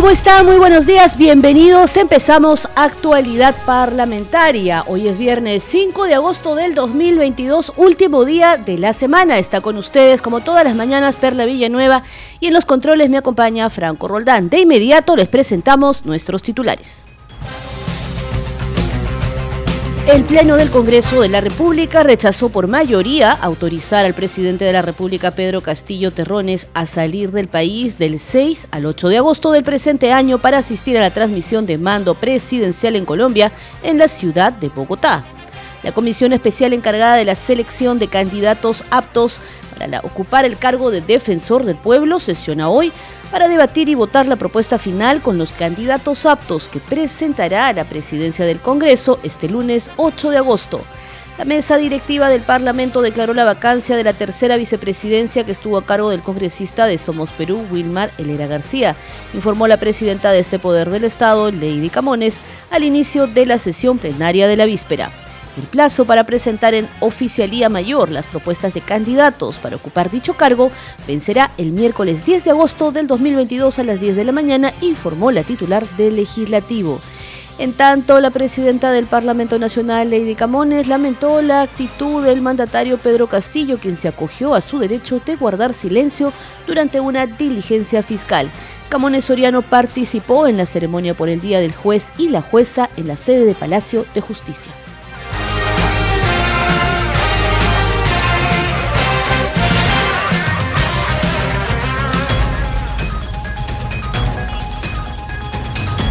¿Cómo está? Muy buenos días, bienvenidos. Empezamos actualidad parlamentaria. Hoy es viernes 5 de agosto del 2022, último día de la semana. Está con ustedes, como todas las mañanas, Perla Villanueva y en los controles me acompaña Franco Roldán. De inmediato les presentamos nuestros titulares. El Pleno del Congreso de la República rechazó por mayoría autorizar al presidente de la República, Pedro Castillo Terrones, a salir del país del 6 al 8 de agosto del presente año para asistir a la transmisión de mando presidencial en Colombia en la ciudad de Bogotá. La comisión especial encargada de la selección de candidatos aptos para ocupar el cargo de defensor del pueblo sesiona hoy para debatir y votar la propuesta final con los candidatos aptos que presentará a la presidencia del Congreso este lunes 8 de agosto. La mesa directiva del Parlamento declaró la vacancia de la tercera vicepresidencia que estuvo a cargo del congresista de Somos Perú, Wilmar Elera García, informó la presidenta de este poder del Estado, Lady Camones, al inicio de la sesión plenaria de la víspera. El plazo para presentar en oficialía mayor las propuestas de candidatos para ocupar dicho cargo vencerá el miércoles 10 de agosto del 2022 a las 10 de la mañana, informó la titular del legislativo. En tanto, la presidenta del Parlamento Nacional, Lady Camones, lamentó la actitud del mandatario Pedro Castillo, quien se acogió a su derecho de guardar silencio durante una diligencia fiscal. Camones Soriano participó en la ceremonia por el Día del Juez y la jueza en la sede de Palacio de Justicia.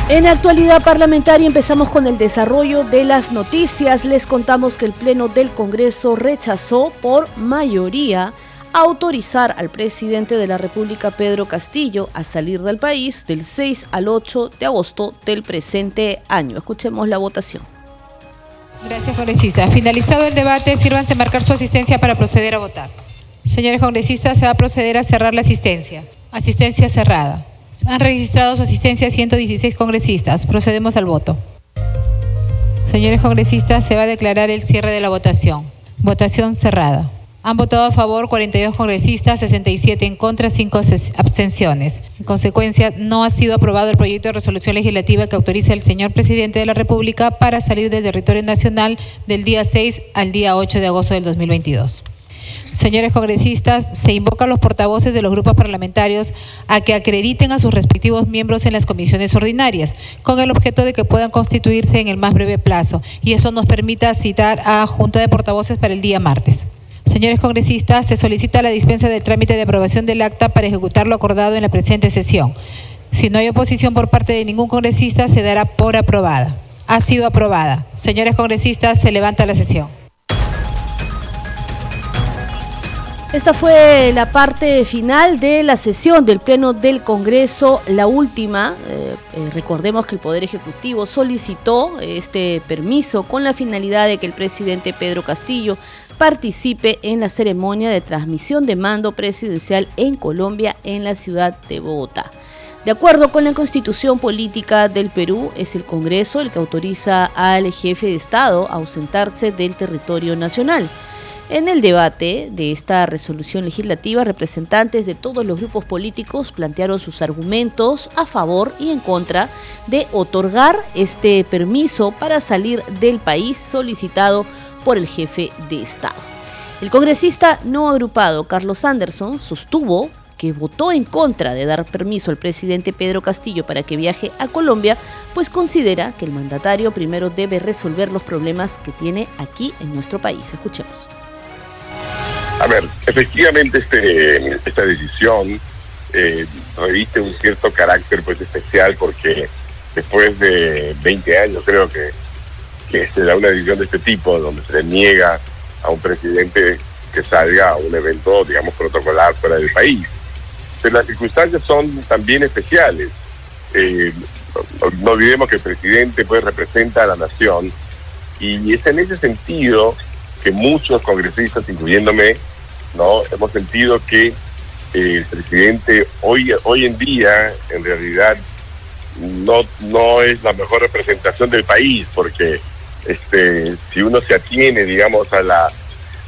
En actualidad parlamentaria empezamos con el desarrollo de las noticias. Les contamos que el Pleno del Congreso rechazó por mayoría autorizar al presidente de la República, Pedro Castillo, a salir del país del 6 al 8 de agosto del presente año. Escuchemos la votación. Gracias, congresista. Finalizado el debate, sírvanse marcar su asistencia para proceder a votar. Señores congresistas, se va a proceder a cerrar la asistencia. Asistencia cerrada. Han registrado su asistencia 116 congresistas. Procedemos al voto. Señores congresistas, se va a declarar el cierre de la votación. Votación cerrada. Han votado a favor 42 congresistas, 67 en contra, 5 abstenciones. En consecuencia, no ha sido aprobado el proyecto de resolución legislativa que autoriza al señor presidente de la República para salir del territorio nacional del día 6 al día 8 de agosto del 2022. Señores congresistas, se invoca a los portavoces de los grupos parlamentarios a que acrediten a sus respectivos miembros en las comisiones ordinarias, con el objeto de que puedan constituirse en el más breve plazo, y eso nos permita citar a Junta de Portavoces para el día martes. Señores congresistas, se solicita la dispensa del trámite de aprobación del acta para ejecutar lo acordado en la presente sesión. Si no hay oposición por parte de ningún congresista, se dará por aprobada. Ha sido aprobada. Señores congresistas, se levanta la sesión. Esta fue la parte final de la sesión del Pleno del Congreso, la última. Eh, eh, recordemos que el Poder Ejecutivo solicitó este permiso con la finalidad de que el presidente Pedro Castillo participe en la ceremonia de transmisión de mando presidencial en Colombia en la ciudad de Bogotá. De acuerdo con la constitución política del Perú, es el Congreso el que autoriza al jefe de Estado a ausentarse del territorio nacional. En el debate de esta resolución legislativa, representantes de todos los grupos políticos plantearon sus argumentos a favor y en contra de otorgar este permiso para salir del país solicitado por el jefe de Estado. El congresista no agrupado Carlos Anderson sostuvo que votó en contra de dar permiso al presidente Pedro Castillo para que viaje a Colombia, pues considera que el mandatario primero debe resolver los problemas que tiene aquí en nuestro país. Escuchemos. A ver, efectivamente este, esta decisión eh, reviste un cierto carácter pues especial porque después de 20 años creo que, que se da una decisión de este tipo donde se le niega a un presidente que salga a un evento, digamos, protocolar fuera del país. Pero las circunstancias son también especiales. Eh, no, olvidemos que el presidente pues representa a la nación y es en ese sentido que muchos congresistas, incluyéndome, no hemos sentido que el presidente hoy, hoy en día, en realidad, no, no es la mejor representación del país, porque este, si uno se atiene, digamos, a la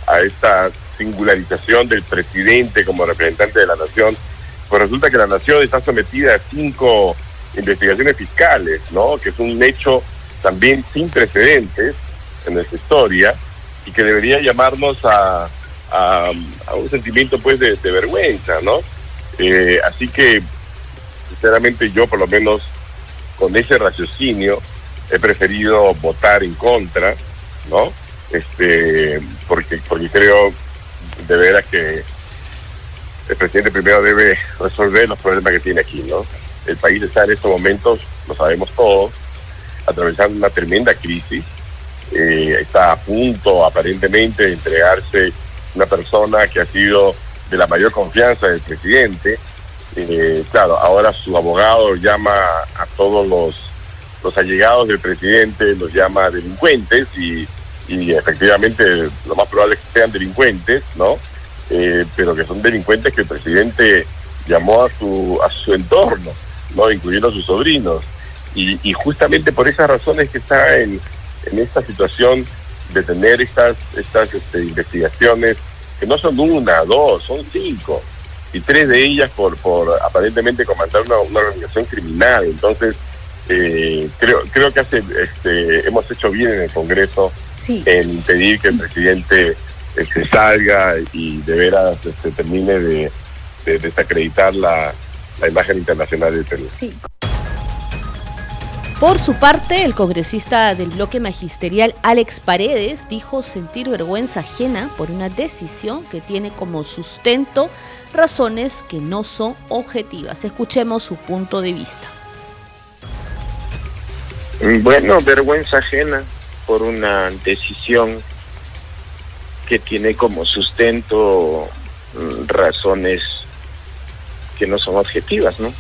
a esta singularización del presidente como representante de la nación, pues resulta que la nación está sometida a cinco investigaciones fiscales, ¿no? Que es un hecho también sin precedentes en nuestra historia y que debería llamarnos a, a, un sentimiento pues de, vergüenza, ¿no? Eh, así que, sinceramente, yo por lo menos con ese raciocinio he preferido votar en contra, ¿no? Este, porque, porque creo de veras que el presidente primero debe resolver los problemas que tiene aquí, ¿no? El país está en estos momentos, lo sabemos todos, atravesando una tremenda crisis. Eh, está a punto, aparentemente, de entregarse una persona que ha sido de la mayor confianza del presidente. Eh, claro, ahora su abogado llama a todos los, los allegados del presidente, los llama delincuentes y, efectivamente lo más probable es que sean delincuentes, ¿no? Eh, pero que son delincuentes que el presidente llamó a su, a su entorno, ¿no? Incluyendo a sus sobrinos. Y, y justamente por esas razones que está en, en esta situación de tener estas, estas este, investigaciones, que no son una, dos, son cinco, y tres de ellas por, por aparentemente comandar una, una organización criminal. Entonces, eh, creo, creo que hace, este, hemos hecho bien en el Congreso en impedir que el presidente se este, salga y de veras se este, termine de, desacreditar la, la imagen internacional del Perú. Sí. Por su parte, el congresista del bloque magisterial Alex Paredes dijo sentir vergüenza ajena por una decisión que tiene como sustento razones que no son objetivas. Escuchemos su punto de vista. Bueno, vergüenza ajena por una decisión que tiene como sustento mm, razones que no son objetivas, ¿no?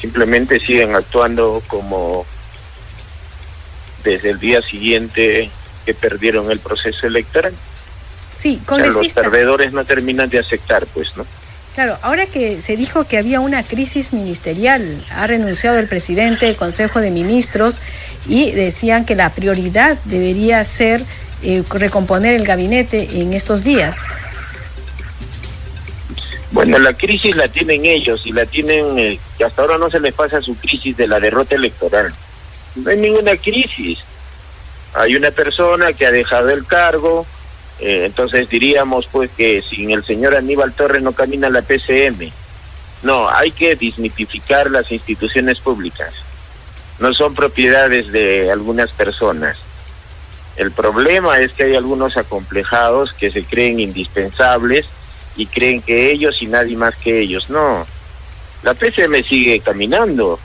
Simplemente siguen actuando como desde el día siguiente que perdieron el proceso electoral. Sí, los perdedores no terminan de aceptar, pues, ¿no? Claro, ahora que se dijo que había una crisis ministerial, ha renunciado el presidente del Consejo de Ministros y decían que la prioridad debería ser eh, recomponer el gabinete en estos días. Bueno, la crisis la tienen ellos y la tienen, eh, que hasta ahora no se les pasa su crisis de la derrota electoral. No hay ninguna crisis. Hay una persona que ha dejado el cargo, eh, entonces diríamos pues que sin el señor Aníbal Torres no camina la PCM. No, hay que dismitificar las instituciones públicas. No son propiedades de algunas personas. El problema es que hay algunos acomplejados que se creen indispensables y creen que ellos y nadie más que ellos. No, la PCM sigue caminando.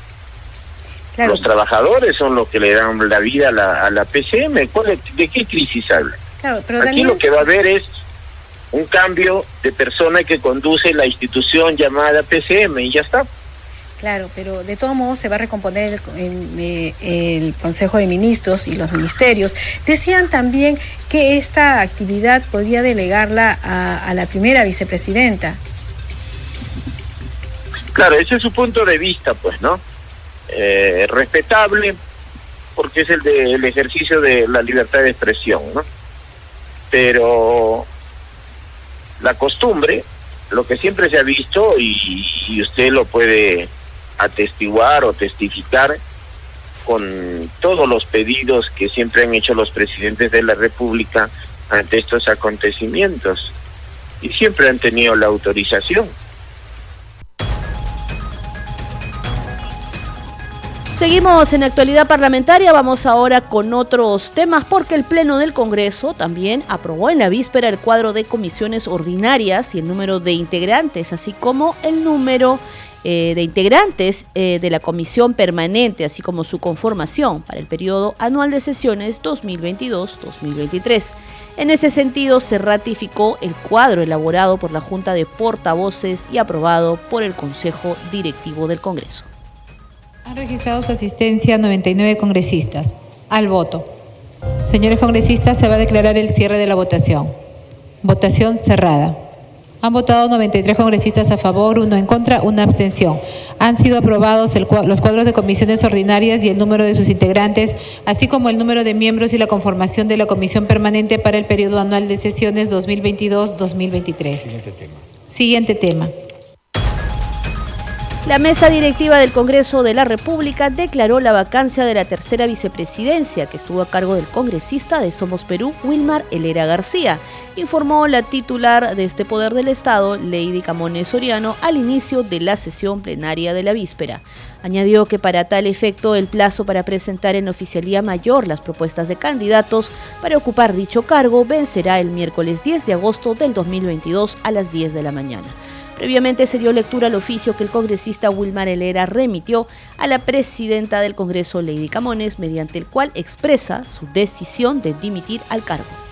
Los trabajadores son los que le dan la vida a la, a la PCM. ¿De qué crisis habla? Aquí lo que va a haber es un cambio de persona que conduce la institución llamada PCM y ya está. Claro, pero de todos modos se va a recomponer el, el, Consejo de Ministros y los ministerios. Decían también que esta actividad podría delegarla a, a la primera vicepresidenta. Claro, ese es su punto de vista, pues, ¿no? Eh, respetable, porque es el del ejercicio de la libertad de expresión, ¿no? Pero la costumbre, lo que siempre se ha visto, y, y usted lo puede atestiguar o testificar con todos los pedidos que siempre han hecho los presidentes de la República ante estos acontecimientos, y siempre han tenido la autorización. Seguimos en actualidad parlamentaria, vamos ahora con otros temas porque el Pleno del Congreso también aprobó en la víspera el cuadro de comisiones ordinarias y el número de integrantes, así como el número eh, de integrantes eh, de la comisión permanente, así como su conformación para el periodo anual de sesiones 2022-2023. En ese sentido, se ratificó el cuadro elaborado por la Junta de Portavoces y aprobado por el Consejo Directivo del Congreso. Han registrado su asistencia 99 congresistas. Al voto. Señores congresistas, se va a declarar el cierre de la votación. Votación cerrada. Han votado 93 congresistas a favor, uno en contra, una abstención. Han sido aprobados el los cuadros de comisiones ordinarias y el número de sus integrantes, así como el número de miembros y la conformación de la comisión permanente para el periodo anual de sesiones 2022-2023. Siguiente tema. Siguiente tema. La mesa directiva del Congreso de la República declaró la vacancia de la tercera vicepresidencia que estuvo a cargo del congresista de Somos Perú, Wilmar Helera García, informó la titular de este poder del Estado, Lady Camones Soriano, al inicio de la sesión plenaria de la víspera. Añadió que para tal efecto el plazo para presentar en oficialía mayor las propuestas de candidatos para ocupar dicho cargo vencerá el miércoles 10 de agosto del 2022 a las 10 de la mañana. Previamente se dio lectura al oficio que el congresista Wilmar Helera remitió a la presidenta del Congreso, Lady Camones, mediante el cual expresa su decisión de dimitir al cargo.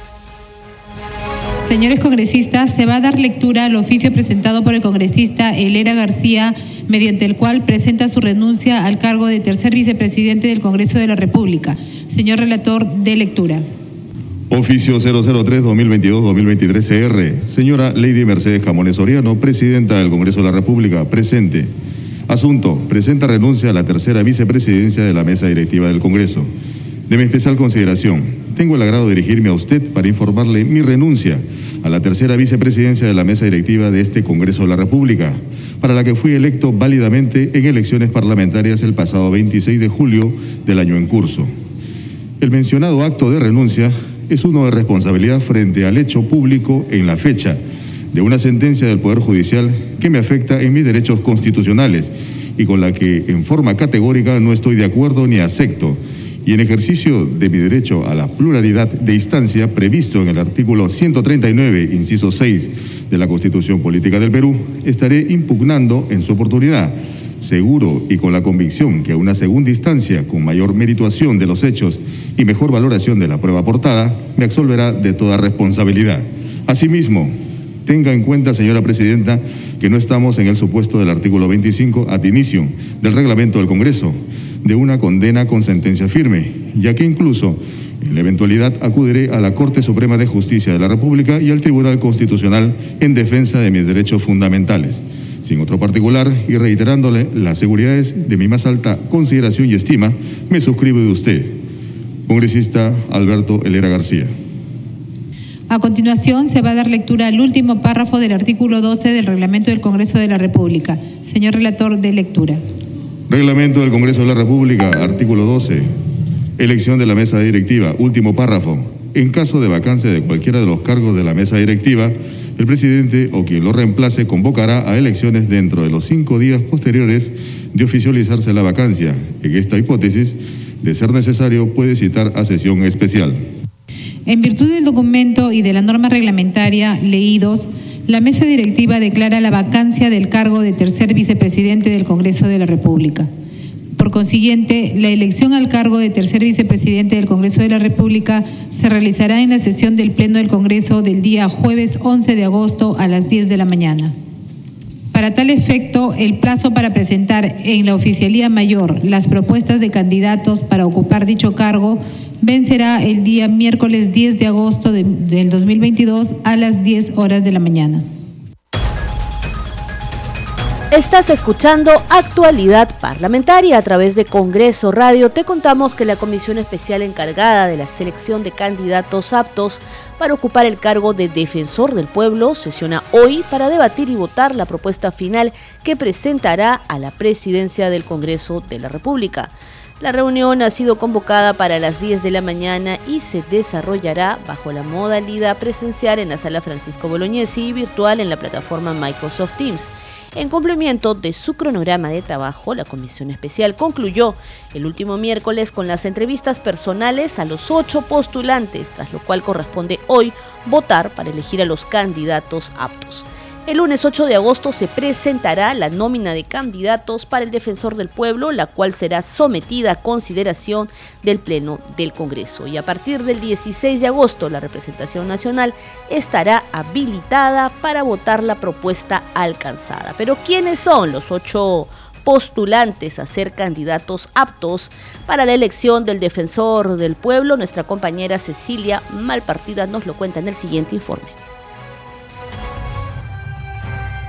Señores congresistas, se va a dar lectura al oficio presentado por el congresista Helera García, mediante el cual presenta su renuncia al cargo de tercer vicepresidente del Congreso de la República. Señor relator, de lectura. Oficio 003-2022-2023 CR. Señora Lady Mercedes Camones Soriano, Presidenta del Congreso de la República, presente. Asunto. Presenta renuncia a la tercera vicepresidencia de la mesa directiva del Congreso. De mi especial consideración, tengo el agrado de dirigirme a usted para informarle mi renuncia a la tercera vicepresidencia de la mesa directiva de este Congreso de la República, para la que fui electo válidamente en elecciones parlamentarias el pasado 26 de julio del año en curso. El mencionado acto de renuncia es uno de responsabilidad frente al hecho público en la fecha de una sentencia del Poder Judicial que me afecta en mis derechos constitucionales y con la que en forma categórica no estoy de acuerdo ni acepto y en ejercicio de mi derecho a la pluralidad de instancia previsto en el artículo 139, inciso 6 de la Constitución Política del Perú, estaré impugnando en su oportunidad seguro y con la convicción que una segunda instancia con mayor merituación de los hechos y mejor valoración de la prueba aportada me absolverá de toda responsabilidad. Asimismo, tenga en cuenta, señora presidenta, que no estamos en el supuesto del artículo 25 ad inicio del reglamento del Congreso de una condena con sentencia firme, ya que incluso en la eventualidad acudiré a la Corte Suprema de Justicia de la República y al Tribunal Constitucional en defensa de mis derechos fundamentales sin otro particular y reiterándole las seguridades de mi más alta consideración y estima, me suscribo de usted, congresista Alberto Helera García. A continuación, se va a dar lectura al último párrafo del artículo 12 del Reglamento del Congreso de la República. Señor relator de lectura. Reglamento del Congreso de la República, artículo 12. Elección de la mesa directiva, último párrafo. En caso de vacancia de cualquiera de los cargos de la mesa directiva, el presidente o quien lo reemplace convocará a elecciones dentro de los cinco días posteriores de oficializarse la vacancia. En esta hipótesis, de ser necesario, puede citar a sesión especial. En virtud del documento y de la norma reglamentaria leídos, la mesa directiva declara la vacancia del cargo de tercer vicepresidente del Congreso de la República. Por consiguiente, la elección al cargo de tercer vicepresidente del Congreso de la República se realizará en la sesión del Pleno del Congreso del día jueves 11 de agosto a las 10 de la mañana. Para tal efecto, el plazo para presentar en la Oficialía Mayor las propuestas de candidatos para ocupar dicho cargo vencerá el día miércoles 10 de agosto del 2022 a las 10 horas de la mañana. Estás escuchando Actualidad Parlamentaria a través de Congreso Radio. Te contamos que la comisión especial encargada de la selección de candidatos aptos para ocupar el cargo de defensor del pueblo sesiona hoy para debatir y votar la propuesta final que presentará a la presidencia del Congreso de la República. La reunión ha sido convocada para las 10 de la mañana y se desarrollará bajo la modalidad presencial en la sala Francisco Bolognesi y virtual en la plataforma Microsoft Teams. En cumplimiento de su cronograma de trabajo, la comisión especial concluyó el último miércoles con las entrevistas personales a los ocho postulantes, tras lo cual corresponde hoy votar para elegir a los candidatos aptos. El lunes 8 de agosto se presentará la nómina de candidatos para el defensor del pueblo, la cual será sometida a consideración del Pleno del Congreso. Y a partir del 16 de agosto la representación nacional estará habilitada para votar la propuesta alcanzada. Pero ¿quiénes son los ocho postulantes a ser candidatos aptos para la elección del defensor del pueblo? Nuestra compañera Cecilia Malpartida nos lo cuenta en el siguiente informe.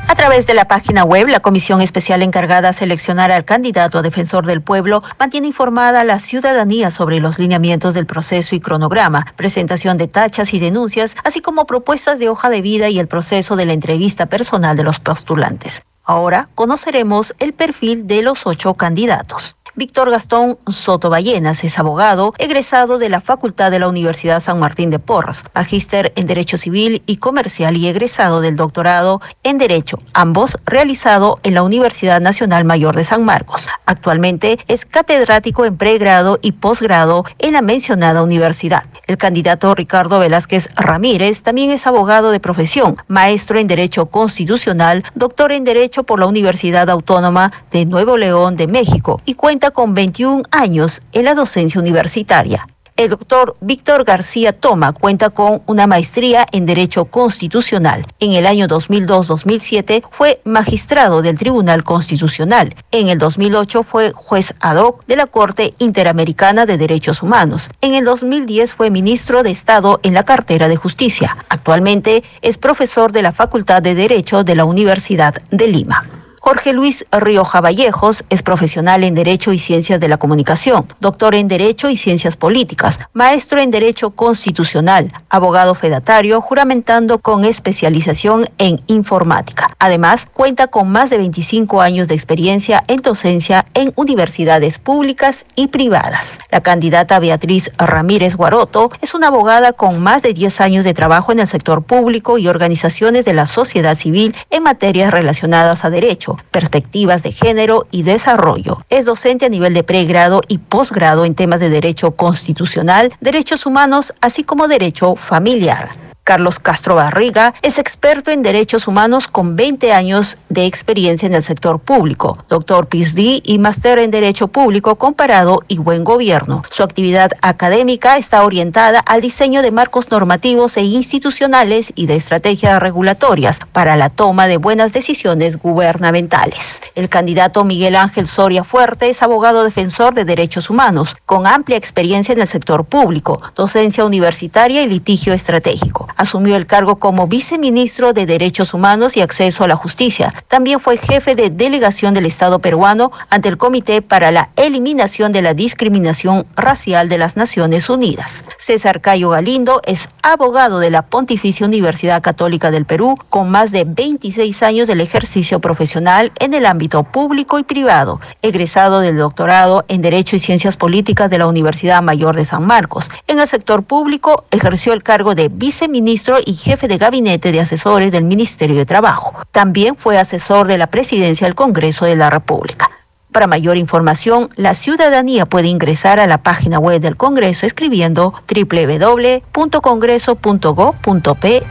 A través de la página web, la comisión especial encargada a seleccionar al candidato a defensor del pueblo mantiene informada a la ciudadanía sobre los lineamientos del proceso y cronograma, presentación de tachas y denuncias, así como propuestas de hoja de vida y el proceso de la entrevista personal de los postulantes. Ahora conoceremos el perfil de los ocho candidatos. Víctor Gastón Soto Ballenas es abogado, egresado de la Facultad de la Universidad San Martín de Porras, magíster en Derecho Civil y Comercial y egresado del doctorado en Derecho, ambos realizado en la Universidad Nacional Mayor de San Marcos. Actualmente es catedrático en pregrado y posgrado en la mencionada universidad. El candidato Ricardo Velázquez Ramírez también es abogado de profesión, maestro en Derecho Constitucional, doctor en Derecho por la Universidad Autónoma de Nuevo León de México y cuenta con 21 años en la docencia universitaria. El doctor Víctor García Toma cuenta con una maestría en Derecho Constitucional. En el año 2002-2007 fue magistrado del Tribunal Constitucional. En el 2008 fue juez ad hoc de la Corte Interamericana de Derechos Humanos. En el 2010 fue ministro de Estado en la cartera de Justicia. Actualmente es profesor de la Facultad de Derecho de la Universidad de Lima. Jorge Luis Rioja Vallejos es profesional en Derecho y Ciencias de la Comunicación, doctor en Derecho y Ciencias Políticas, maestro en Derecho Constitucional, abogado fedatario, juramentando con especialización en informática. Además, cuenta con más de 25 años de experiencia en docencia en universidades públicas y privadas. La candidata Beatriz Ramírez Guaroto es una abogada con más de 10 años de trabajo en el sector público y organizaciones de la sociedad civil en materias relacionadas a derecho perspectivas de género y desarrollo. Es docente a nivel de pregrado y posgrado en temas de derecho constitucional, derechos humanos, así como derecho familiar. Carlos Castro Barriga es experto en derechos humanos con 20 años de experiencia en el sector público, doctor PhD y máster en Derecho Público Comparado y Buen Gobierno. Su actividad académica está orientada al diseño de marcos normativos e institucionales y de estrategias regulatorias para la toma de buenas decisiones gubernamentales. El candidato Miguel Ángel Soria Fuerte es abogado defensor de derechos humanos, con amplia experiencia en el sector público, docencia universitaria y litigio estratégico asumió el cargo como viceministro de Derechos Humanos y Acceso a la Justicia. También fue jefe de delegación del Estado peruano ante el Comité para la Eliminación de la Discriminación Racial de las Naciones Unidas. César Cayo Galindo es abogado de la Pontificia Universidad Católica del Perú con más de 26 años del ejercicio profesional en el ámbito público y privado, egresado del doctorado en Derecho y Ciencias Políticas de la Universidad Mayor de San Marcos. En el sector público ejerció el cargo de viceministro ministro y jefe de gabinete de asesores del Ministerio de Trabajo. También fue asesor de la presidencia del Congreso de la República. Para mayor información, la ciudadanía puede ingresar a la página web del Congreso escribiendo www.congreso.go.pe.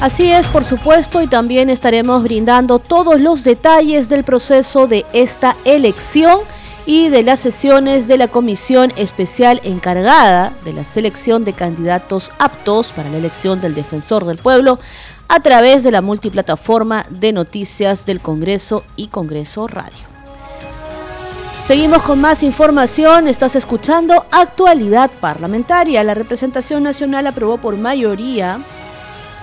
Así es, por supuesto, y también estaremos brindando todos los detalles del proceso de esta elección y de las sesiones de la comisión especial encargada de la selección de candidatos aptos para la elección del defensor del pueblo a través de la multiplataforma de noticias del Congreso y Congreso Radio. Seguimos con más información. Estás escuchando Actualidad Parlamentaria. La representación nacional aprobó por mayoría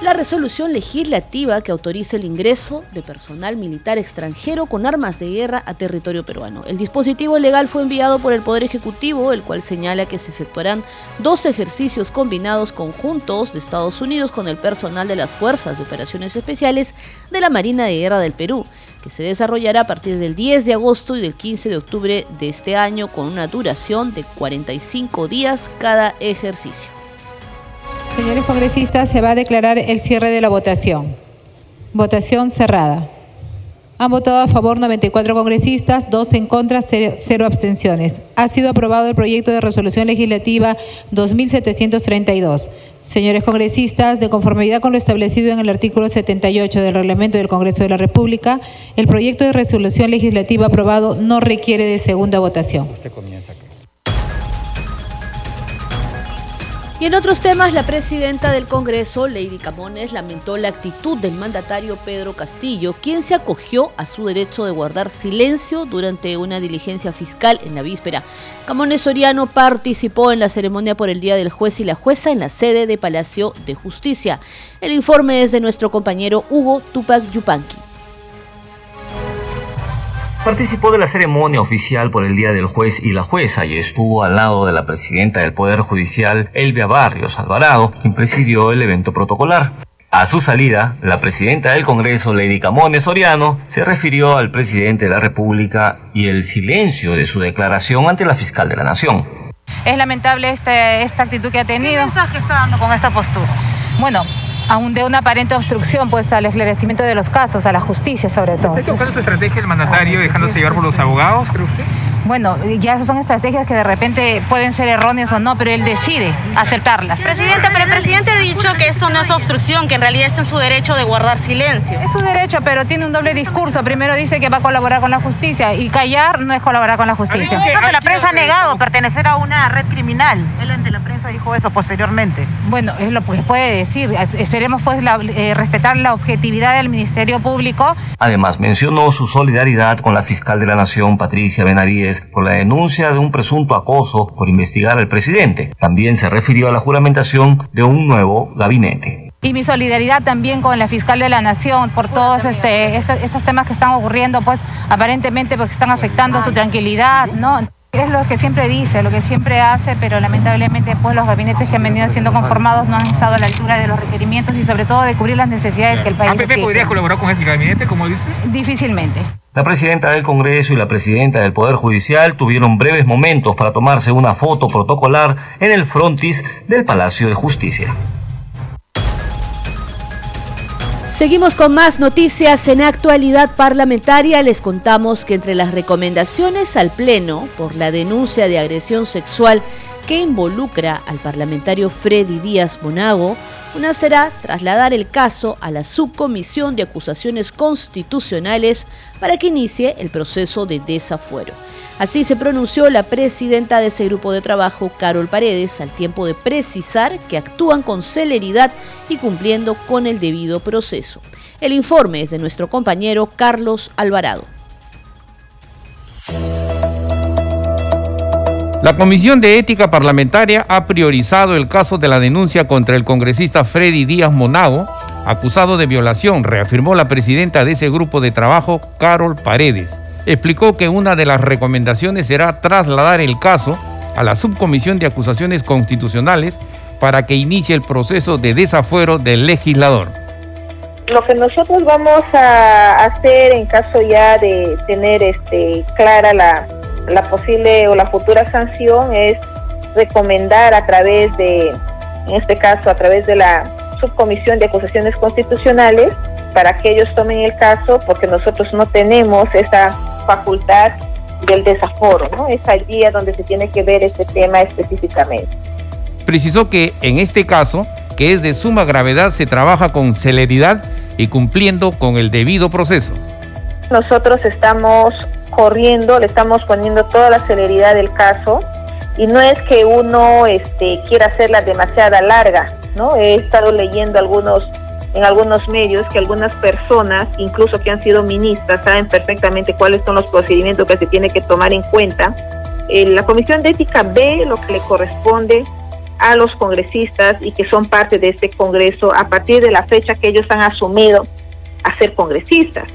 la resolución legislativa que autoriza el ingreso de personal militar extranjero con armas de guerra a territorio peruano. El dispositivo legal fue enviado por el Poder Ejecutivo, el cual señala que se efectuarán dos ejercicios combinados conjuntos de Estados Unidos con el personal de las Fuerzas de Operaciones Especiales de la Marina de Guerra del Perú, que se desarrollará a partir del 10 de agosto y del 15 de octubre de este año con una duración de 45 días cada ejercicio. Señores congresistas, se va a declarar el cierre de la votación. Votación cerrada. Han votado a favor 94 congresistas, 2 en contra, 0, abstenciones. Ha sido aprobado el proyecto de resolución legislativa 2732. Señores congresistas, de conformidad con lo establecido en el artículo 78 del reglamento del Congreso de la República, el proyecto de resolución legislativa aprobado no requiere de segunda votación. Y en otros temas, la presidenta del Congreso, Lady Camones, lamentó la actitud del mandatario Pedro Castillo, quien se acogió a su derecho de guardar silencio durante una diligencia fiscal en la víspera. Camones Soriano participó en la ceremonia por el Día del Juez y la Jueza en la sede de Palacio de Justicia. El informe es de nuestro compañero Hugo Tupac Yupanqui participó de la ceremonia oficial por el Día del Juez y la Jueza y estuvo al lado de la presidenta del Poder Judicial, Elvia Barrios Alvarado, quien presidió el evento protocolar. A su salida, la presidenta del Congreso, Lady Camones Soriano, se refirió al presidente de la República y el silencio de su declaración ante la fiscal de la Nación. Es lamentable este, esta actitud que ha tenido. ¿Qué mensaje está dando con esta postura? Bueno, aún de una aparente obstrucción pues al esclarecimiento de los casos, a la justicia sobre todo. ¿Está equivocando su estrategia del mandatario dejándose llevar por los abogados, cree usted? Bueno, ya son estrategias que de repente pueden ser erróneas o no, pero él decide aceptarlas. Presidente, pero el presidente ha dicho que esto no es obstrucción, que en realidad está en su derecho de guardar silencio. Es su derecho, pero tiene un doble discurso. Primero dice que va a colaborar con la justicia y callar no es colaborar con la justicia. la prensa ha negado pertenecer a una red criminal. Él ante la prensa dijo eso posteriormente. Bueno, es lo que puede decir. Esperemos pues eh, respetar la objetividad del Ministerio Público. Además, mencionó su solidaridad con la fiscal de la Nación, Patricia Benavides, por la denuncia de un presunto acoso por investigar al presidente. También se refirió a la juramentación de un nuevo gabinete. Y mi solidaridad también con la fiscal de la Nación por todos este, estos, temas que están ocurriendo, pues aparentemente pues, están afectando su tranquilidad, ¿no? Es lo que siempre dice, lo que siempre hace, pero lamentablemente pues los gabinetes que han venido siendo conformados no han estado a la altura de los requerimientos y sobre todo de cubrir las necesidades que el país ¿APP podría colaborar con ese gabinete, como dice? Difícilmente. La presidenta del Congreso y la presidenta del Poder Judicial tuvieron breves momentos para tomarse una foto protocolar en el frontis del Palacio de Justicia. Seguimos con más noticias en actualidad parlamentaria. Les contamos que entre las recomendaciones al Pleno por la denuncia de agresión sexual que involucra al parlamentario Freddy Díaz Monago, una será trasladar el caso a la Subcomisión de Acusaciones Constitucionales para que inicie el proceso de desafuero. Así se pronunció la presidenta de ese grupo de trabajo, Carol Paredes, al tiempo de precisar que actúan con celeridad y cumpliendo con el debido proceso. El informe es de nuestro compañero Carlos Alvarado. La Comisión de Ética Parlamentaria ha priorizado el caso de la denuncia contra el congresista Freddy Díaz Monago, acusado de violación, reafirmó la presidenta de ese grupo de trabajo, Carol Paredes. Explicó que una de las recomendaciones será trasladar el caso a la Subcomisión de Acusaciones Constitucionales para que inicie el proceso de desafuero del legislador. Lo que nosotros vamos a hacer en caso ya de tener este, clara la, la posible o la futura sanción es recomendar a través de, en este caso, a través de la subcomisión de acusaciones constitucionales, para que ellos tomen el caso, porque nosotros no tenemos esa facultad del desaforo, ¿no? Es allí donde se tiene que ver este tema específicamente. Precisó que en este caso, que es de suma gravedad, se trabaja con celeridad y cumpliendo con el debido proceso. Nosotros estamos corriendo, le estamos poniendo toda la celeridad del caso y no es que uno este, quiera hacerla demasiada larga, ¿no? He estado leyendo algunos en algunos medios que algunas personas, incluso que han sido ministras, saben perfectamente cuáles son los procedimientos que se tiene que tomar en cuenta. Eh, la Comisión de Ética ve lo que le corresponde a los congresistas y que son parte de este Congreso a partir de la fecha que ellos han asumido a ser congresistas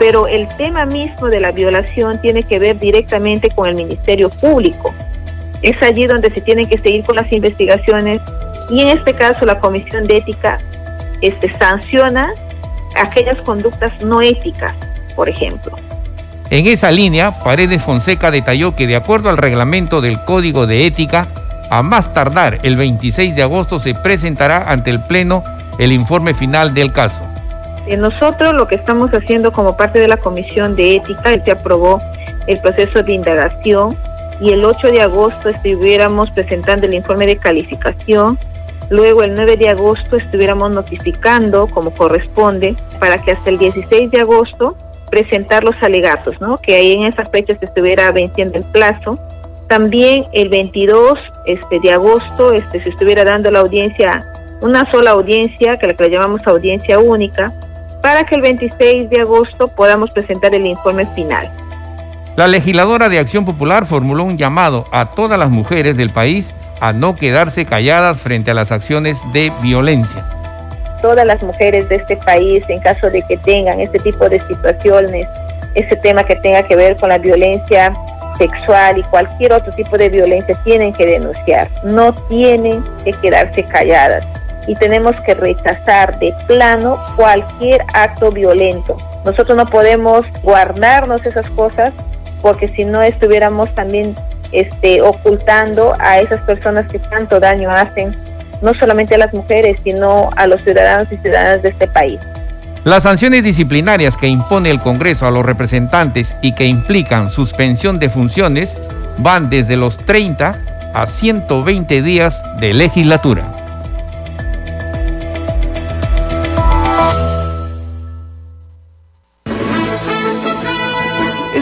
pero el tema mismo de la violación tiene que ver directamente con el Ministerio Público. Es allí donde se tienen que seguir con las investigaciones y en este caso la Comisión de Ética este, sanciona aquellas conductas no éticas, por ejemplo. En esa línea, Paredes Fonseca detalló que de acuerdo al reglamento del Código de Ética, a más tardar el 26 de agosto se presentará ante el Pleno el informe final del caso. Eh, nosotros lo que estamos haciendo como parte de la Comisión de Ética, se aprobó el proceso de indagación y el 8 de agosto estuviéramos presentando el informe de calificación. Luego el 9 de agosto estuviéramos notificando como corresponde para que hasta el 16 de agosto presentar los alegatos, ¿no? Que ahí en esa fecha se estuviera venciendo el plazo. También el 22 este, de agosto este, se estuviera dando la audiencia, una sola audiencia, que la que la llamamos audiencia única, para que el 26 de agosto podamos presentar el informe final. La legisladora de Acción Popular formuló un llamado a todas las mujeres del país a no quedarse calladas frente a las acciones de violencia. Todas las mujeres de este país, en caso de que tengan este tipo de situaciones, este tema que tenga que ver con la violencia sexual y cualquier otro tipo de violencia, tienen que denunciar, no tienen que quedarse calladas y tenemos que rechazar de plano cualquier acto violento. Nosotros no podemos guardarnos esas cosas porque si no estuviéramos también este, ocultando a esas personas que tanto daño hacen, no solamente a las mujeres, sino a los ciudadanos y ciudadanas de este país. Las sanciones disciplinarias que impone el Congreso a los representantes y que implican suspensión de funciones van desde los 30 a 120 días de legislatura.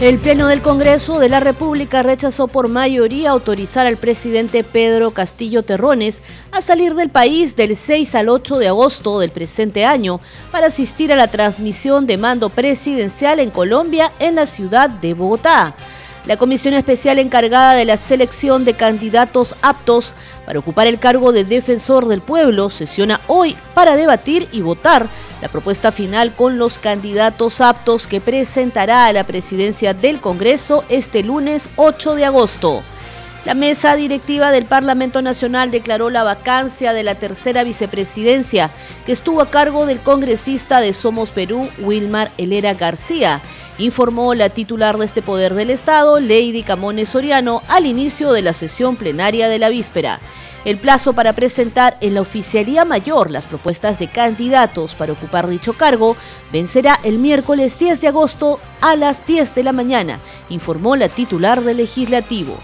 El Pleno del Congreso de la República rechazó por mayoría autorizar al presidente Pedro Castillo Terrones a salir del país del 6 al 8 de agosto del presente año para asistir a la transmisión de mando presidencial en Colombia en la ciudad de Bogotá. La comisión especial encargada de la selección de candidatos aptos para ocupar el cargo de defensor del pueblo sesiona hoy para debatir y votar la propuesta final con los candidatos aptos que presentará a la presidencia del Congreso este lunes 8 de agosto. La mesa directiva del Parlamento Nacional declaró la vacancia de la tercera vicepresidencia que estuvo a cargo del congresista de Somos Perú, Wilmar Helera García, informó la titular de este poder del Estado, Lady Camones Soriano, al inicio de la sesión plenaria de la víspera. El plazo para presentar en la Oficialía Mayor las propuestas de candidatos para ocupar dicho cargo vencerá el miércoles 10 de agosto a las 10 de la mañana, informó la titular del legislativo.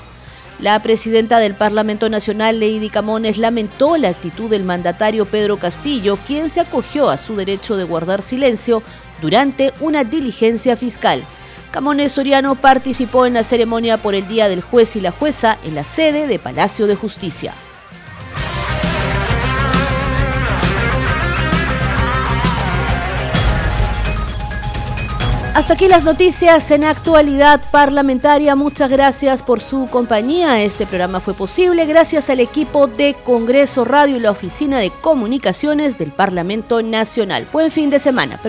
La presidenta del Parlamento Nacional, Lady Camones, lamentó la actitud del mandatario Pedro Castillo, quien se acogió a su derecho de guardar silencio durante una diligencia fiscal. Camones Soriano participó en la ceremonia por el Día del Juez y la Jueza en la sede de Palacio de Justicia. Hasta aquí las noticias en actualidad parlamentaria. Muchas gracias por su compañía. Este programa fue posible gracias al equipo de Congreso Radio y la Oficina de Comunicaciones del Parlamento Nacional. Buen fin de semana.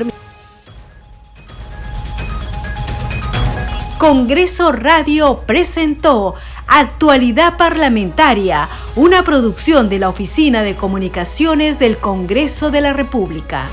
Congreso Radio presentó Actualidad Parlamentaria, una producción de la Oficina de Comunicaciones del Congreso de la República.